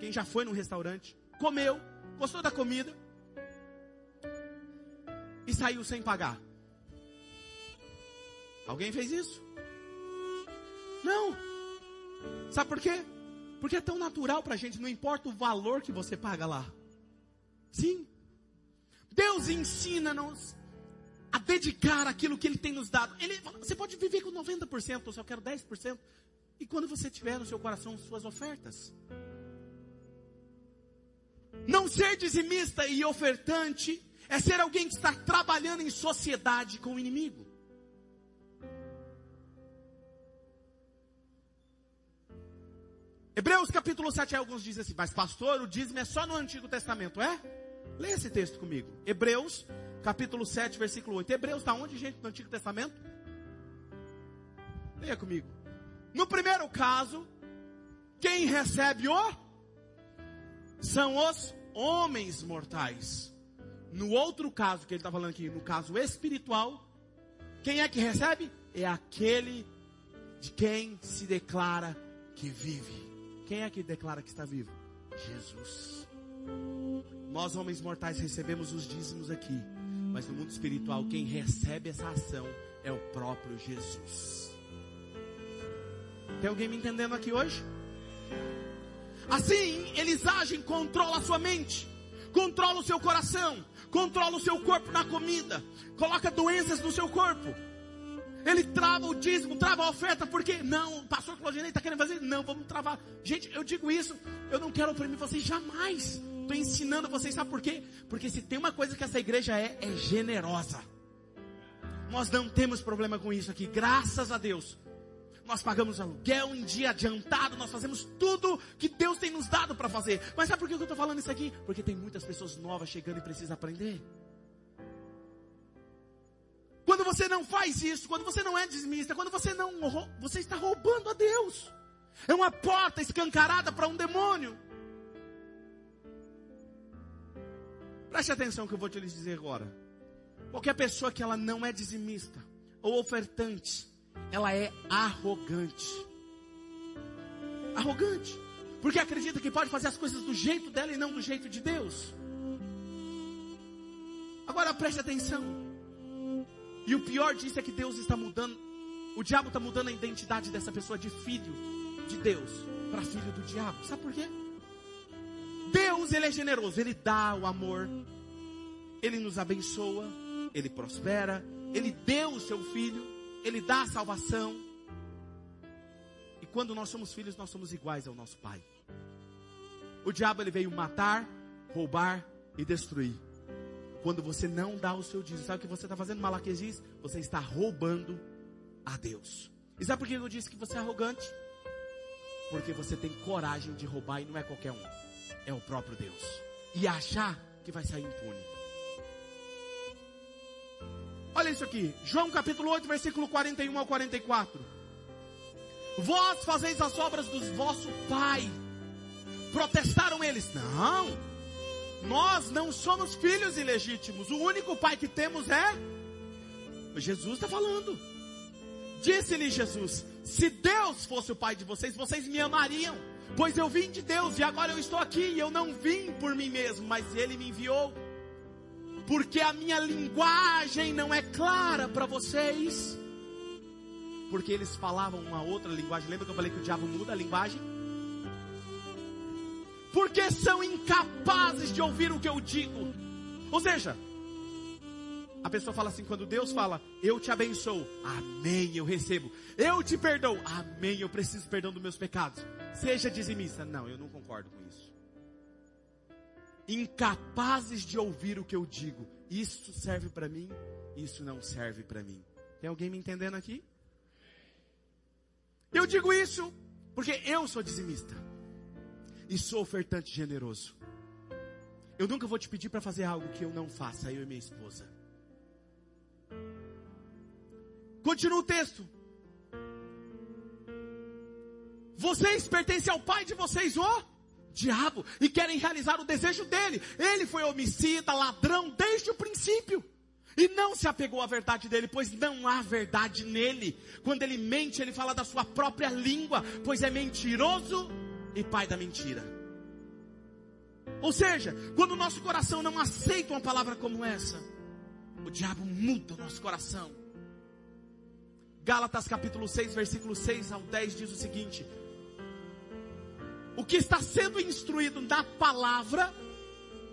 Speaker 2: Quem já foi num restaurante, comeu, gostou da comida e saiu sem pagar? Alguém fez isso? Não. Sabe por quê? Porque é tão natural para a gente, não importa o valor que você paga lá. Sim. Deus ensina-nos a dedicar aquilo que Ele tem nos dado. Ele, você pode viver com 90%, ou só quero 10%. E quando você tiver no seu coração suas ofertas. Não ser dizimista e ofertante é ser alguém que está trabalhando em sociedade com o inimigo. Hebreus capítulo 7, alguns dizem assim, mas pastor, o dízimo é só no Antigo Testamento, é? Leia esse texto comigo. Hebreus capítulo 7, versículo 8. Hebreus está onde, gente, no Antigo Testamento? Leia comigo. No primeiro caso, quem recebe o são os homens mortais. No outro caso que ele está falando aqui, no caso espiritual, quem é que recebe? É aquele de quem se declara que vive. Quem é que declara que está vivo? Jesus. Nós, homens mortais, recebemos os dízimos aqui. Mas no mundo espiritual, quem recebe essa ação é o próprio Jesus. Tem alguém me entendendo aqui hoje? Assim, eles agem, controla a sua mente, controla o seu coração, controla o seu corpo na comida, coloca doenças no seu corpo. Ele trava o dízimo, trava a oferta, porque não, o pastor Claudinei está querendo fazer, não, vamos travar. Gente, eu digo isso, eu não quero oprimir vocês jamais. Estou ensinando vocês, sabe por quê? Porque se tem uma coisa que essa igreja é, é generosa. Nós não temos problema com isso aqui, graças a Deus. Nós pagamos aluguel em dia adiantado, nós fazemos tudo que Deus tem nos dado para fazer. Mas sabe por que eu estou falando isso aqui? Porque tem muitas pessoas novas chegando e precisam aprender. Quando você não faz isso, quando você não é dizimista, quando você não, você está roubando a Deus. É uma porta escancarada para um demônio. Preste atenção que eu vou te dizer agora. Qualquer pessoa que ela não é dizimista ou ofertante, ela é arrogante. Arrogante. Porque acredita que pode fazer as coisas do jeito dela e não do jeito de Deus. Agora preste atenção. E o pior disso é que Deus está mudando, o diabo está mudando a identidade dessa pessoa de filho de Deus para filho do diabo. Sabe por quê? Deus, ele é generoso, ele dá o amor, ele nos abençoa, ele prospera, ele deu o seu filho, ele dá a salvação. E quando nós somos filhos, nós somos iguais ao nosso pai. O diabo ele veio matar, roubar e destruir. Quando você não dá o seu dízimo, sabe o que você está fazendo? Malaquias você está roubando a Deus. E sabe por que eu disse que você é arrogante? Porque você tem coragem de roubar e não é qualquer um, é o próprio Deus. E achar que vai sair impune. Olha isso aqui, João capítulo 8, versículo 41 ao 44. Vós fazeis as obras do vosso pai. Protestaram eles: Não, nós não somos filhos ilegítimos. O único pai que temos é. Jesus está falando. Disse-lhe Jesus: Se Deus fosse o pai de vocês, vocês me amariam. Pois eu vim de Deus e agora eu estou aqui. E eu não vim por mim mesmo, mas Ele me enviou. Porque a minha linguagem não é clara para vocês. Porque eles falavam uma outra linguagem. Lembra que eu falei que o diabo muda a linguagem? porque são incapazes de ouvir o que eu digo. Ou seja, a pessoa fala assim: quando Deus fala, eu te abençoo, amém, eu recebo, eu te perdoo, amém, eu preciso perdão dos meus pecados. Seja dizimista. Não, eu não concordo com isso. Incapazes de ouvir o que eu digo. Isso serve para mim, isso não serve para mim. Tem alguém me entendendo aqui? Eu digo isso porque eu sou dizimista e sou ofertante generoso. Eu nunca vou te pedir para fazer algo que eu não faça, eu e minha esposa. Continua o texto. Vocês pertencem ao pai de vocês, o diabo, e querem realizar o desejo dele. Ele foi homicida, ladrão desde o princípio. E não se apegou à verdade dele, pois não há verdade nele. Quando ele mente, ele fala da sua própria língua, pois é mentiroso e pai da mentira. Ou seja, quando o nosso coração não aceita uma palavra como essa, o diabo muda o nosso coração. Gálatas capítulo 6, versículo 6 ao 10 diz o seguinte: O que está sendo instruído na palavra,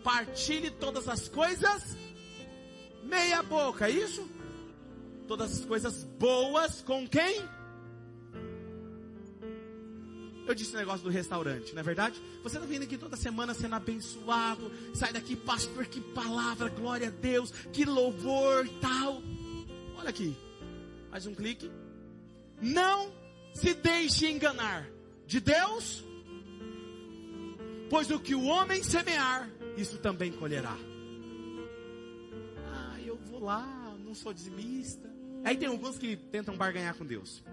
Speaker 2: partilhe todas as coisas meia boca, é isso? Todas as coisas boas com quem? Eu disse o negócio do restaurante, não é verdade? Você está vindo aqui toda semana sendo abençoado, sai daqui, pastor, que palavra, glória a Deus, que louvor, tal. Olha aqui, mais um clique. Não se deixe enganar de Deus, pois o que o homem semear, isso também colherá. Ah, eu vou lá, não sou dizimista. Aí tem alguns que tentam barganhar com Deus.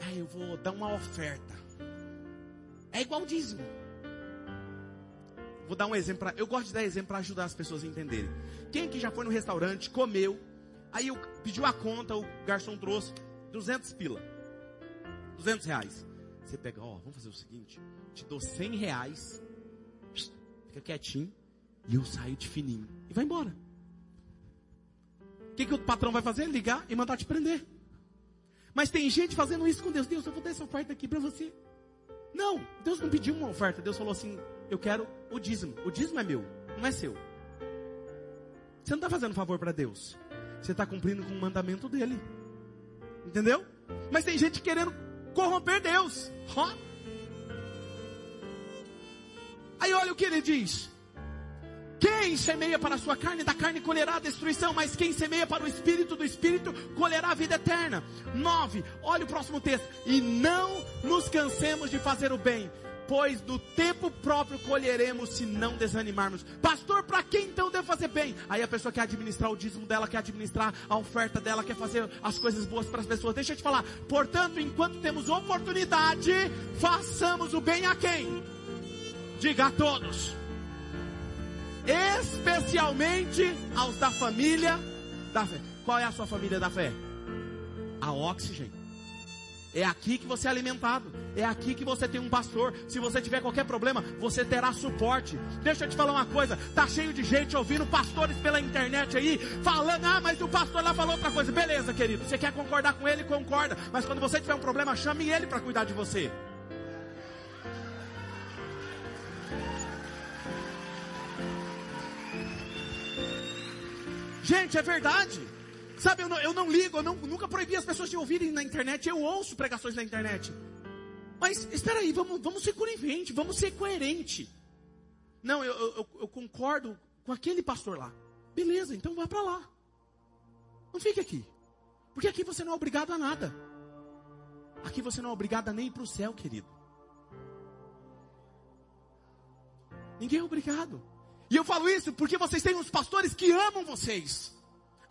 Speaker 2: Ah, eu vou dar uma oferta. É igual dízimo. Vou dar um exemplo. Pra, eu gosto de dar exemplo para ajudar as pessoas a entenderem. Quem que já foi no restaurante, comeu, Aí eu pediu a conta, o garçom trouxe 200 pila. 200 reais. Você pega, ó, vamos fazer o seguinte. Te dou 100 reais. Fica quietinho. E eu saio de fininho. E vai embora. O que, que o patrão vai fazer? Ligar e mandar te prender. Mas tem gente fazendo isso com Deus. Deus, eu vou dar essa oferta aqui para você. Não, Deus não pediu uma oferta. Deus falou assim: eu quero o dízimo. O dízimo é meu, não é seu. Você não está fazendo favor para Deus. Você está cumprindo com o mandamento dele. Entendeu? Mas tem gente querendo corromper Deus. Aí olha o que ele diz. Quem semeia para a sua carne, da carne colherá a destruição, mas quem semeia para o espírito, do espírito colherá a vida eterna. 9. Olha o próximo texto. E não nos cansemos de fazer o bem, pois do tempo próprio colheremos se não desanimarmos. Pastor, para quem então devo fazer bem? Aí a pessoa quer administrar o dízimo dela, quer administrar a oferta dela, quer fazer as coisas boas para as pessoas. Deixa eu te falar. Portanto, enquanto temos oportunidade, façamos o bem a quem? Diga a todos. Especialmente aos da família da fé. Qual é a sua família da fé? A oxigênio. É aqui que você é alimentado. É aqui que você tem um pastor. Se você tiver qualquer problema, você terá suporte. Deixa eu te falar uma coisa: tá cheio de gente ouvindo pastores pela internet aí, falando, ah, mas o pastor lá falou outra coisa. Beleza, querido. Você quer concordar com ele, concorda. Mas quando você tiver um problema, chame ele para cuidar de você. Gente, é verdade. Sabe, eu não, eu não ligo, eu não, nunca proibi as pessoas de ouvirem na internet, eu ouço pregações na internet. Mas, espera aí, vamos, vamos ser conivente, vamos ser coerente. Não, eu, eu, eu concordo com aquele pastor lá. Beleza, então vá para lá. Não fique aqui. Porque aqui você não é obrigado a nada. Aqui você não é obrigado a nem para o céu, querido. Ninguém é obrigado. E eu falo isso porque vocês têm uns pastores que amam vocês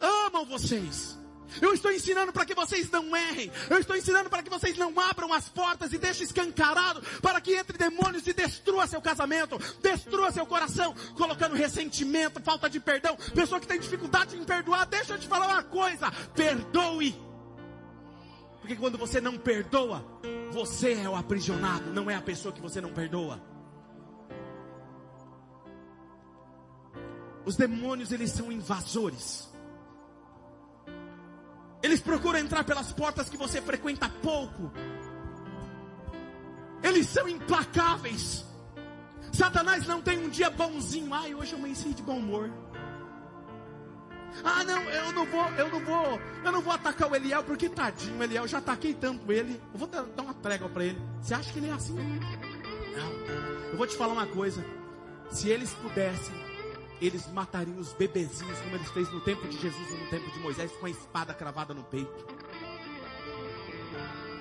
Speaker 2: amam vocês. Eu estou ensinando para que vocês não errem. Eu estou ensinando para que vocês não abram as portas e deixem escancarado para que entre demônios e destrua seu casamento, destrua seu coração, colocando ressentimento, falta de perdão. Pessoa que tem dificuldade em perdoar, deixa eu te falar uma coisa: perdoe. Porque quando você não perdoa, você é o aprisionado, não é a pessoa que você não perdoa. Os demônios, eles são invasores. Eles procuram entrar pelas portas que você frequenta pouco. Eles são implacáveis. Satanás não tem um dia bonzinho. Ai, hoje eu amanheci de bom humor. Ah, não, eu não vou, eu não vou, eu não vou atacar o Eliel, porque tadinho, Eliel, já ataquei tanto ele. Eu vou dar uma trégua para ele. Você acha que ele é assim? Não. Eu vou te falar uma coisa. Se eles pudessem eles matariam os bebezinhos, como eles fez no tempo de Jesus e no tempo de Moisés, com a espada cravada no peito.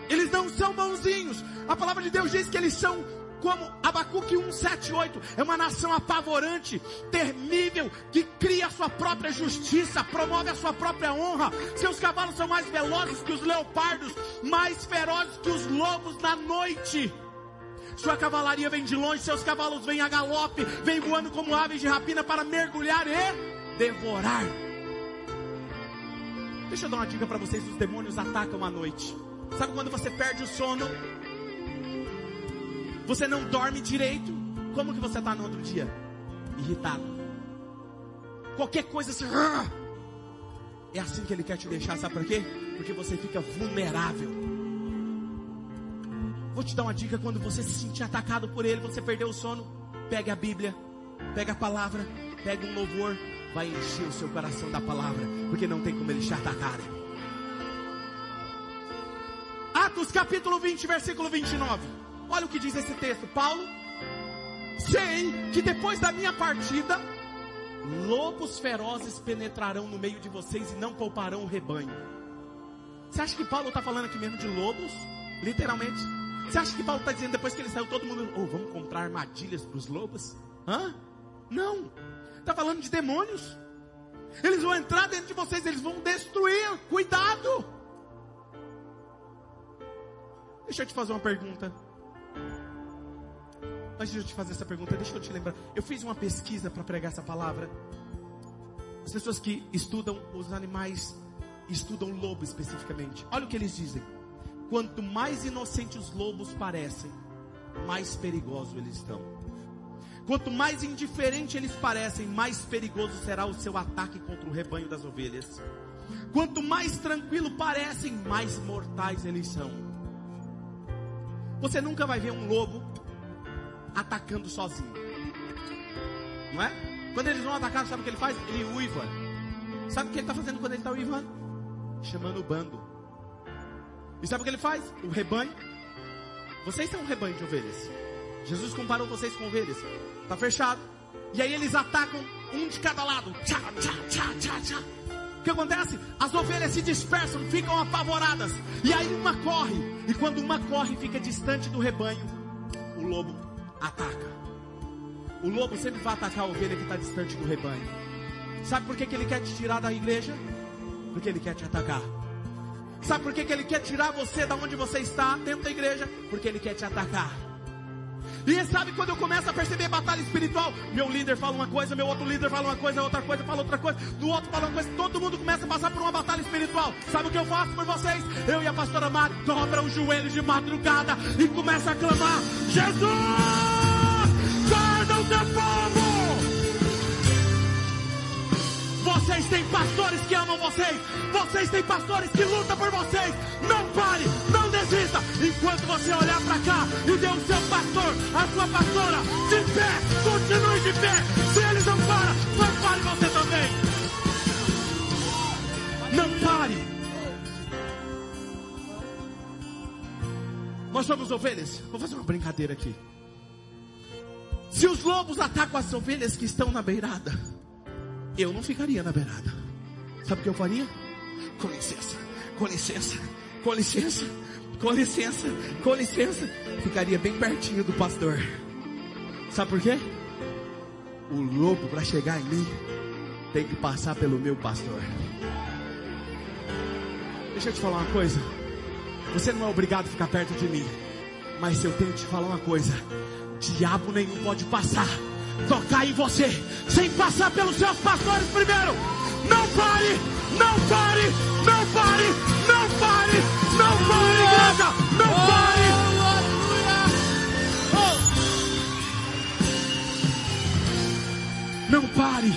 Speaker 2: Eles não são bonzinhos. A palavra de Deus diz que eles são como Abacuque 178 é uma nação apavorante, terrível, que cria a sua própria justiça, promove a sua própria honra. Seus cavalos são mais velozes que os leopardos, mais ferozes que os lobos na noite. Sua cavalaria vem de longe, seus cavalos vêm a galope, vem voando como aves de rapina para mergulhar e devorar. Deixa eu dar uma dica para vocês: os demônios atacam à noite. Sabe quando você perde o sono? Você não dorme direito? Como que você está no outro dia? Irritado. Qualquer coisa assim. É assim que ele quer te deixar, sabe por quê? Porque você fica vulnerável. Vou te dar uma dica: quando você se sentir atacado por ele, você perdeu o sono, pegue a Bíblia, pegue a palavra, pegue um louvor, vai encher o seu coração da palavra, porque não tem como eles te atacarem. Atos capítulo 20, versículo 29. Olha o que diz esse texto. Paulo, sei que depois da minha partida, lobos ferozes penetrarão no meio de vocês e não pouparão o rebanho. Você acha que Paulo está falando aqui mesmo de lobos? Literalmente. Você acha que Paulo está dizendo depois que ele saiu, todo mundo, oh, vamos comprar armadilhas para os lobos? Hã? Não. Está falando de demônios. Eles vão entrar dentro de vocês, eles vão destruir. Cuidado. Deixa eu te fazer uma pergunta. Antes de eu te fazer essa pergunta, deixa eu te lembrar. Eu fiz uma pesquisa para pregar essa palavra. As pessoas que estudam os animais, estudam lobo especificamente. Olha o que eles dizem. Quanto mais inocentes os lobos parecem, mais perigosos eles estão. Quanto mais indiferente eles parecem, mais perigoso será o seu ataque contra o rebanho das ovelhas. Quanto mais tranquilo parecem, mais mortais eles são. Você nunca vai ver um lobo atacando sozinho. Não é? Quando eles vão atacar, sabe o que ele faz? Ele uiva. Sabe o que ele está fazendo quando ele está uivando? Chamando o bando. E sabe o que ele faz? O rebanho. Vocês são um rebanho de ovelhas. Jesus comparou vocês com ovelhas. Está fechado. E aí eles atacam um de cada lado. Tchá, tchá, tchá, tchá, tchá. O que acontece? As ovelhas se dispersam, ficam apavoradas. E aí uma corre. E quando uma corre, fica distante do rebanho. O lobo ataca. O lobo sempre vai atacar a ovelha que está distante do rebanho. Sabe por que, que ele quer te tirar da igreja? Porque ele quer te atacar. Sabe por que, que ele quer tirar você da onde você está, dentro da igreja? Porque ele quer te atacar. E sabe quando eu começo a perceber batalha espiritual? Meu líder fala uma coisa, meu outro líder fala uma coisa, outra coisa fala outra coisa, do outro fala uma coisa, todo mundo começa a passar por uma batalha espiritual. Sabe o que eu faço por vocês? Eu e a pastora Mari dobra os joelhos de madrugada e começa a clamar: Jesus, guarda o teu povo! Vocês têm pastores que amam vocês. Vocês têm pastores que lutam por vocês. Não pare, não desista. Enquanto você olhar para cá e ver o seu pastor, a sua pastora, de pé, continue de pé. Se eles não param, não pare você também. Não pare. Nós somos ovelhas. Vou fazer uma brincadeira aqui. Se os lobos atacam as ovelhas que estão na beirada, eu não ficaria na beirada. Sabe o que eu faria? Com licença, com licença, com licença, com licença, com licença. Ficaria bem pertinho do pastor. Sabe por quê? O lobo, para chegar em mim, tem que passar pelo meu pastor. Deixa eu te falar uma coisa. Você não é obrigado a ficar perto de mim. Mas se eu tenho que te falar uma coisa: diabo nenhum pode passar tocar em você, sem passar pelos seus pastores primeiro. Não pare, não pare, não pare, não pare, não pare, igreja, não pare. Não pare.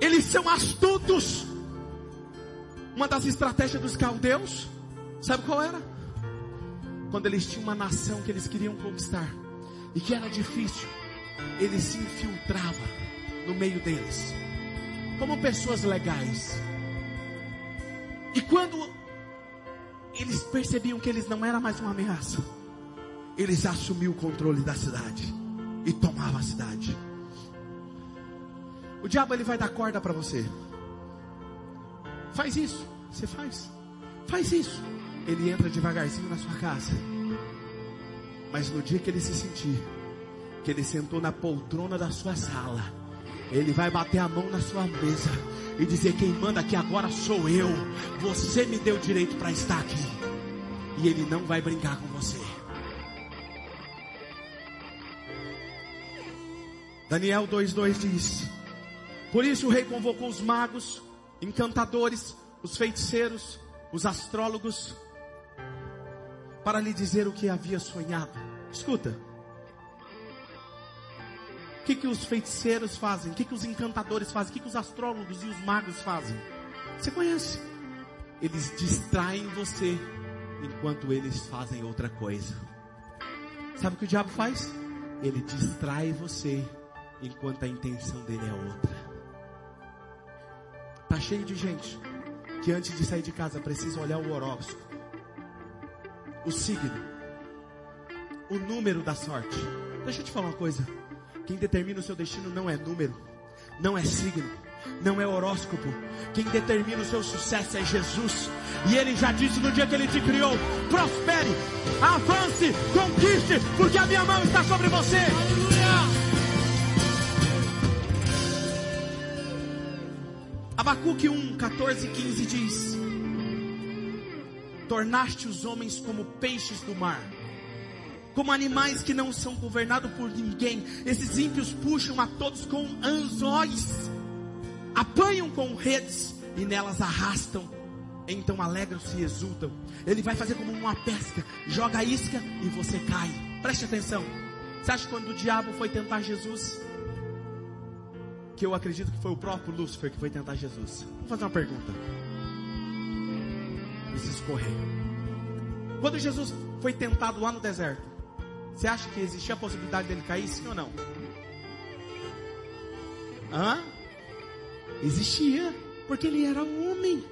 Speaker 2: Eles são astutos. Uma das estratégias dos caldeus, sabe qual era? Quando eles tinham uma nação que eles queriam conquistar e que era difícil, ele se infiltrava no meio deles, como pessoas legais. E quando eles percebiam que eles não eram mais uma ameaça, eles assumiam o controle da cidade e tomavam a cidade. O diabo ele vai dar corda para você. Faz isso, você faz. Faz isso. Ele entra devagarzinho na sua casa Mas no dia que ele se sentir que ele sentou na poltrona da sua sala, ele vai bater a mão na sua mesa e dizer: Quem manda aqui agora sou eu. Você me deu direito para estar aqui. E ele não vai brincar com você. Daniel 2,2 diz: Por isso o rei convocou os magos, encantadores, os feiticeiros, os astrólogos, para lhe dizer o que havia sonhado. Escuta. O que, que os feiticeiros fazem? O que, que os encantadores fazem? O que, que os astrólogos e os magos fazem? Você conhece? Eles distraem você enquanto eles fazem outra coisa. Sabe o que o diabo faz? Ele distrai você enquanto a intenção dele é outra. Tá cheio de gente que antes de sair de casa precisa olhar o horóscopo, o signo, o número da sorte. Deixa eu te falar uma coisa. Quem determina o seu destino não é número, não é signo, não é horóscopo. Quem determina o seu sucesso é Jesus. E ele já disse no dia que ele te criou: prospere, avance, conquiste, porque a minha mão está sobre você. Aleluia! Abacuque 1, 14 e 15 diz: Tornaste os homens como peixes do mar, como animais que não são governados por ninguém. Esses ímpios puxam a todos com anzóis, apanham com redes e nelas arrastam. Então alegram-se e exultam. Ele vai fazer como uma pesca, joga a isca e você cai. Preste atenção. Você acha que quando o diabo foi tentar Jesus, que eu acredito que foi o próprio Lúcifer que foi tentar Jesus. Vou fazer uma pergunta. Preciso correr. Quando Jesus foi tentado lá no deserto, você acha que existia a possibilidade dele cair, sim ou não? Hã? Existia, porque ele era um homem.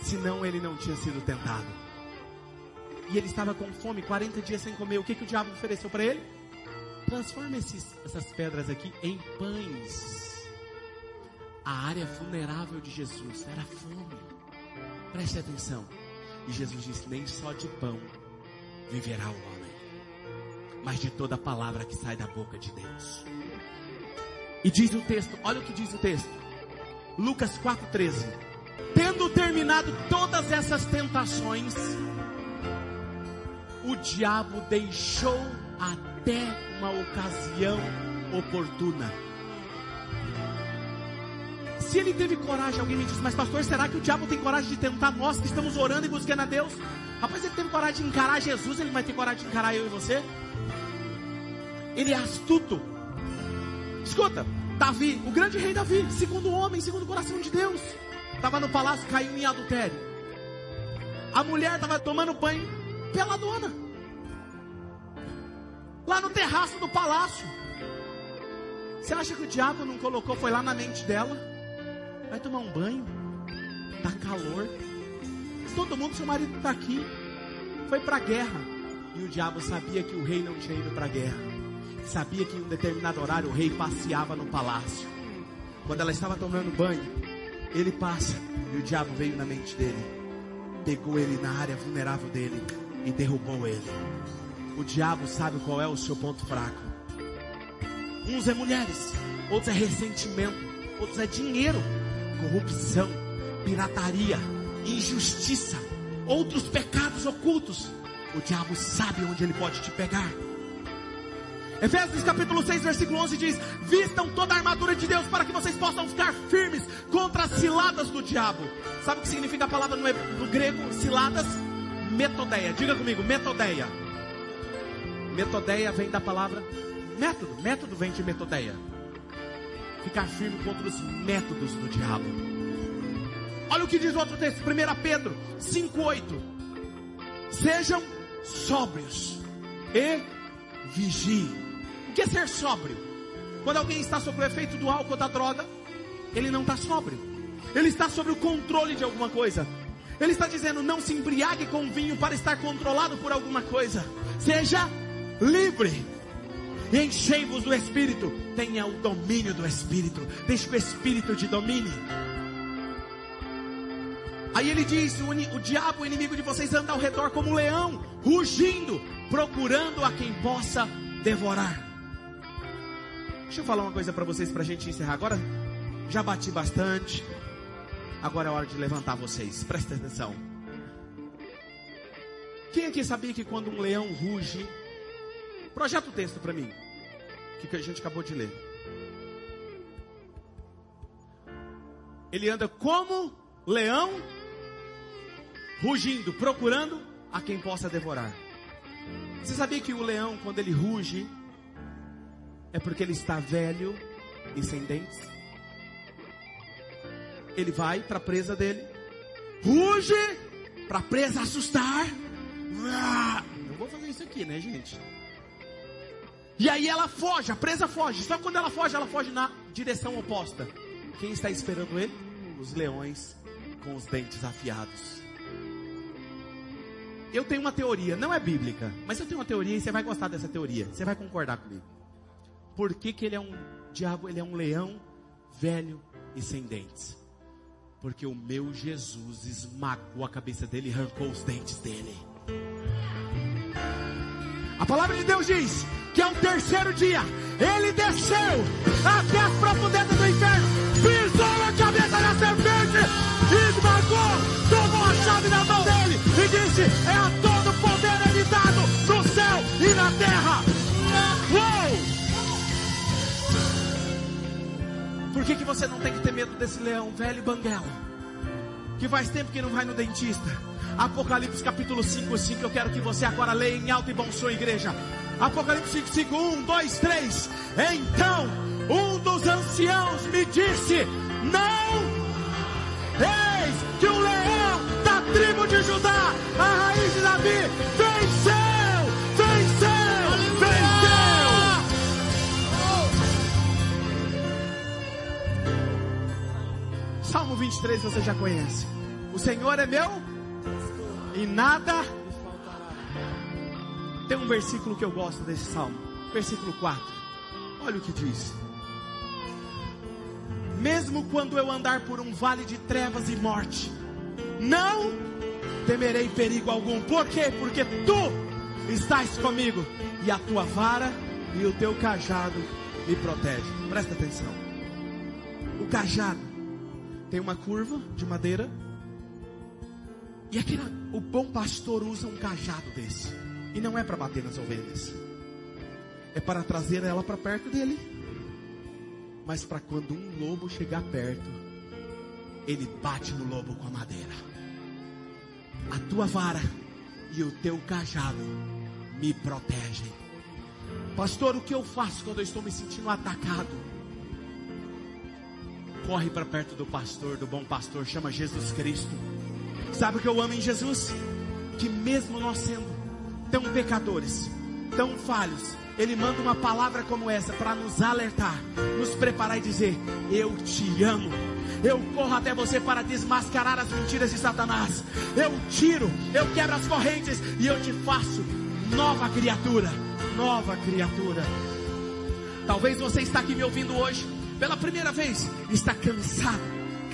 Speaker 2: Senão ele não tinha sido tentado. E ele estava com fome, 40 dias sem comer. O que, que o diabo ofereceu para ele? Transforma esses, essas pedras aqui em pães. A área vulnerável de Jesus era fome. Preste atenção. E Jesus disse: Nem só de pão viverá o homem, mas de toda palavra que sai da boca de Deus. E diz o texto, olha o que diz o texto. Lucas 4,13. Tendo terminado todas essas tentações, o diabo deixou até uma ocasião oportuna. Se ele teve coragem, alguém me diz, mas pastor, será que o diabo tem coragem de tentar nós que estamos orando e buscando a Deus? Rapaz, ele teve coragem de encarar Jesus, ele vai ter coragem de encarar eu e você? Ele é astuto. Escuta, Davi, o grande rei Davi, segundo homem, segundo o coração de Deus, estava no palácio, caiu em adultério. A mulher estava tomando banho pela dona lá no terraço do palácio. Você acha que o diabo não colocou, foi lá na mente dela? Vai tomar um banho, tá calor. Todo mundo, seu marido está aqui. Foi para a guerra. E o diabo sabia que o rei não tinha ido para a guerra. Sabia que em um determinado horário o rei passeava no palácio. Quando ela estava tomando banho, ele passa e o diabo veio na mente dele. Pegou ele na área vulnerável dele e derrubou ele. O diabo sabe qual é o seu ponto fraco. Uns é mulheres, outros é ressentimento, outros é dinheiro, corrupção, pirataria, injustiça, outros pecados ocultos. O diabo sabe onde ele pode te pegar. Efésios capítulo 6, versículo 11 diz: Vistam toda a armadura de Deus para que vocês possam ficar firmes contra as ciladas do diabo. Sabe o que significa a palavra no, grego? Ciladas? Metodeia. Diga comigo, metodeia. Metodeia vem da palavra método. Método vem de metodeia. Ficar firme contra os métodos do diabo. Olha o que diz o outro texto, 1 Pedro 5,8. Sejam sóbrios e vigiem. O que é ser sóbrio? Quando alguém está sob o efeito do álcool ou da droga, ele não está sóbrio. Ele está sob o controle de alguma coisa. Ele está dizendo: não se embriague com vinho para estar controlado por alguma coisa. Seja livre. Enchei-vos do Espírito. Tenha o domínio do Espírito. Deixe que o Espírito te domine. Aí ele diz: o, o diabo, o inimigo de vocês, anda ao redor como um leão, rugindo, procurando a quem possa devorar. Deixa eu falar uma coisa para vocês para a gente encerrar. Agora já bati bastante. Agora é hora de levantar vocês. Presta atenção. Quem aqui sabia que quando um leão ruge, projeta o texto para mim, que a gente acabou de ler. Ele anda como leão, rugindo, procurando a quem possa devorar. Você sabia que o leão, quando ele ruge, é porque ele está velho e sem dentes? Ele vai para a presa dele, ruge para a presa assustar. Não vou fazer isso aqui, né, gente? E aí ela foge, a presa foge. Só quando ela foge, ela foge na direção oposta. Quem está esperando ele? Os leões com os dentes afiados. Eu tenho uma teoria, não é bíblica, mas eu tenho uma teoria e você vai gostar dessa teoria. Você vai concordar comigo. Por que, que ele é um diabo, ele é um leão velho e sem dentes? Porque o meu Jesus esmagou a cabeça dele e arrancou os dentes dele. A palavra de Deus diz que ao terceiro dia ele desceu até as profundezas do inferno, pisou na cabeça da serpente, esmagou, tomou a chave na mão dele e disse: É a todo poder ele dado no céu e na terra. Uou! Por que, que você não tem que ter medo desse leão velho banguela? Que faz tempo que não vai no dentista Apocalipse capítulo 5, 5. Eu quero que você agora leia em alto e bom som, igreja. Apocalipse 5, 5, 1, 2, 3. Então, um dos anciãos me disse: Não, eis que o leão da tribo de Judá, a raiz de Davi, venceu, venceu, venceu. Salmo 23 você já conhece. O Senhor é meu e nada Tem um versículo que eu gosto desse salmo, versículo 4. Olha o que diz: Mesmo quando eu andar por um vale de trevas e morte, não temerei perigo algum. Por quê? Porque tu estás comigo e a tua vara e o teu cajado me protegem. Presta atenção. O cajado tem uma curva de madeira e aqui o bom pastor usa um cajado desse. E não é para bater nas ovelhas. É para trazer ela para perto dele. Mas para quando um lobo chegar perto, ele bate no lobo com a madeira. A tua vara e o teu cajado me protegem. Pastor, o que eu faço quando eu estou me sentindo atacado? Corre para perto do pastor, do bom pastor, chama Jesus Cristo Sabe o que eu amo em Jesus? Que mesmo nós sendo tão pecadores, tão falhos, Ele manda uma palavra como essa para nos alertar, nos preparar e dizer: Eu te amo. Eu corro até você para desmascarar as mentiras de Satanás. Eu tiro, eu quebro as correntes e eu te faço nova criatura. Nova criatura. Talvez você está aqui me ouvindo hoje pela primeira vez, está cansado,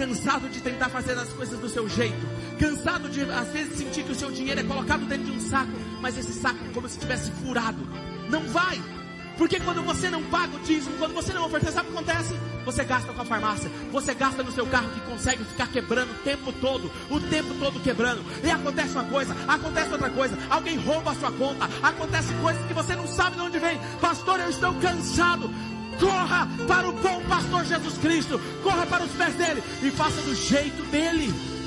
Speaker 2: cansado de tentar fazer as coisas do seu jeito, cansado de às vezes sentir que o seu dinheiro é colocado dentro de um saco, mas esse saco é como se tivesse furado. Não vai. Porque quando você não paga o dízimo, quando você não oferece, sabe o que acontece? Você gasta com a farmácia, você gasta no seu carro que consegue ficar quebrando o tempo todo, o tempo todo quebrando. E acontece uma coisa, acontece outra coisa, alguém rouba a sua conta, acontece coisas que você não sabe de onde vem. Pastor, eu estou cansado. Corra para o bom pastor Jesus Cristo, corra para os pés dele e faça do jeito dele.